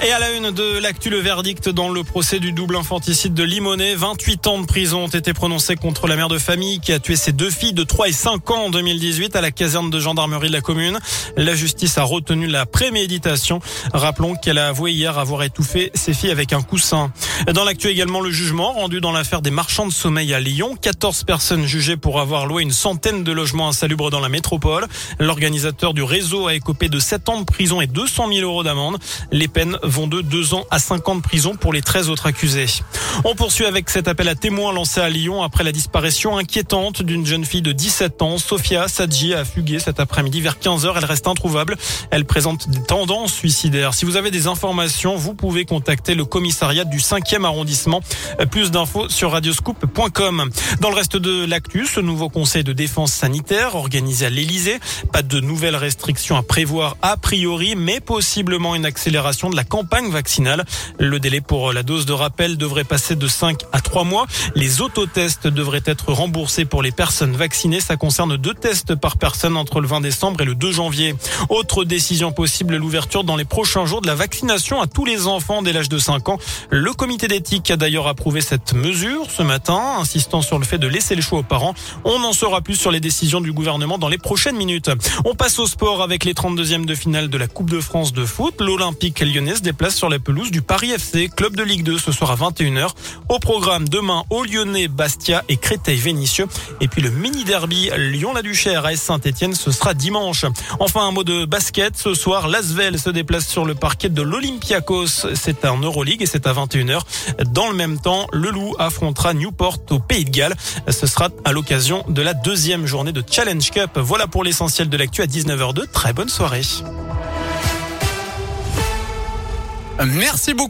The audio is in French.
Et à la une de l'actu, le verdict dans le procès du double infanticide de Limonest. 28 ans de prison ont été prononcés contre la mère de famille qui a tué ses deux filles de 3 et 5 ans en 2018 à la caserne de gendarmerie de la commune. La justice a retenu la préméditation. Rappelons qu'elle a avoué hier avoir étouffé ses filles avec un coussin. Dans l'actu également, le jugement rendu dans l'affaire des marchands de sommeil à Lyon. 14 personnes jugées pour avoir loué une centaine de logements insalubres dans la métropole. L'organisateur du réseau a écopé de 7 ans de prison et 200 000 euros d'amende. Les peines vont de 2 ans à 5 ans de prison pour les 13 autres accusés. On poursuit avec cet appel à témoins lancé à Lyon après la disparition inquiétante d'une jeune fille de 17 ans. Sofia Sadji a fugué cet après-midi vers 15h. Elle reste introuvable. Elle présente des tendances suicidaires. Si vous avez des informations, vous pouvez contacter le commissariat du 5e arrondissement. Plus d'infos sur radioscoop.com. Dans le reste de l'actu, ce nouveau conseil de défense sanitaire organisé à l'Elysée. Pas de nouvelles restrictions à prévoir a priori, mais possiblement une accélération de la campagne vaccinale. Le délai pour la dose de rappel devrait passer de 5 à 3 mois. Les autotests devraient être remboursés pour les personnes vaccinées. Ça concerne deux tests par personne entre le 20 décembre et le 2 janvier. Autre décision possible, l'ouverture dans les prochains jours de la vaccination à tous les enfants dès l'âge de 5 ans. Le comité d'éthique a d'ailleurs approuvé cette mesure ce matin, insistant sur le fait de laisser le choix aux parents. On en saura plus sur les décisions du gouvernement dans les prochaines minutes. On passe au sport avec les 32e de finale de la Coupe de France de foot. L'Olympique lyonnais se déplace sur la pelouse du Paris FC, club de Ligue 2 ce soir à 21h. Au programme demain, au Lyonnais, Bastia et Créteil-Vénissieux. Et puis le mini derby Lyon-la-Duchère à Saint-Etienne, ce sera dimanche. Enfin, un mot de basket. Ce soir, l'Asvel se déplace sur le parquet de l'Olympiakos. C'est un Euroleague et c'est à 21h. Dans le même temps, le Loup affrontera Newport au Pays de Galles. Ce sera à l'occasion de la deuxième journée de Challenge Cup. Voilà pour l'essentiel de l'actu à 19h02. Très bonne soirée. Merci beaucoup.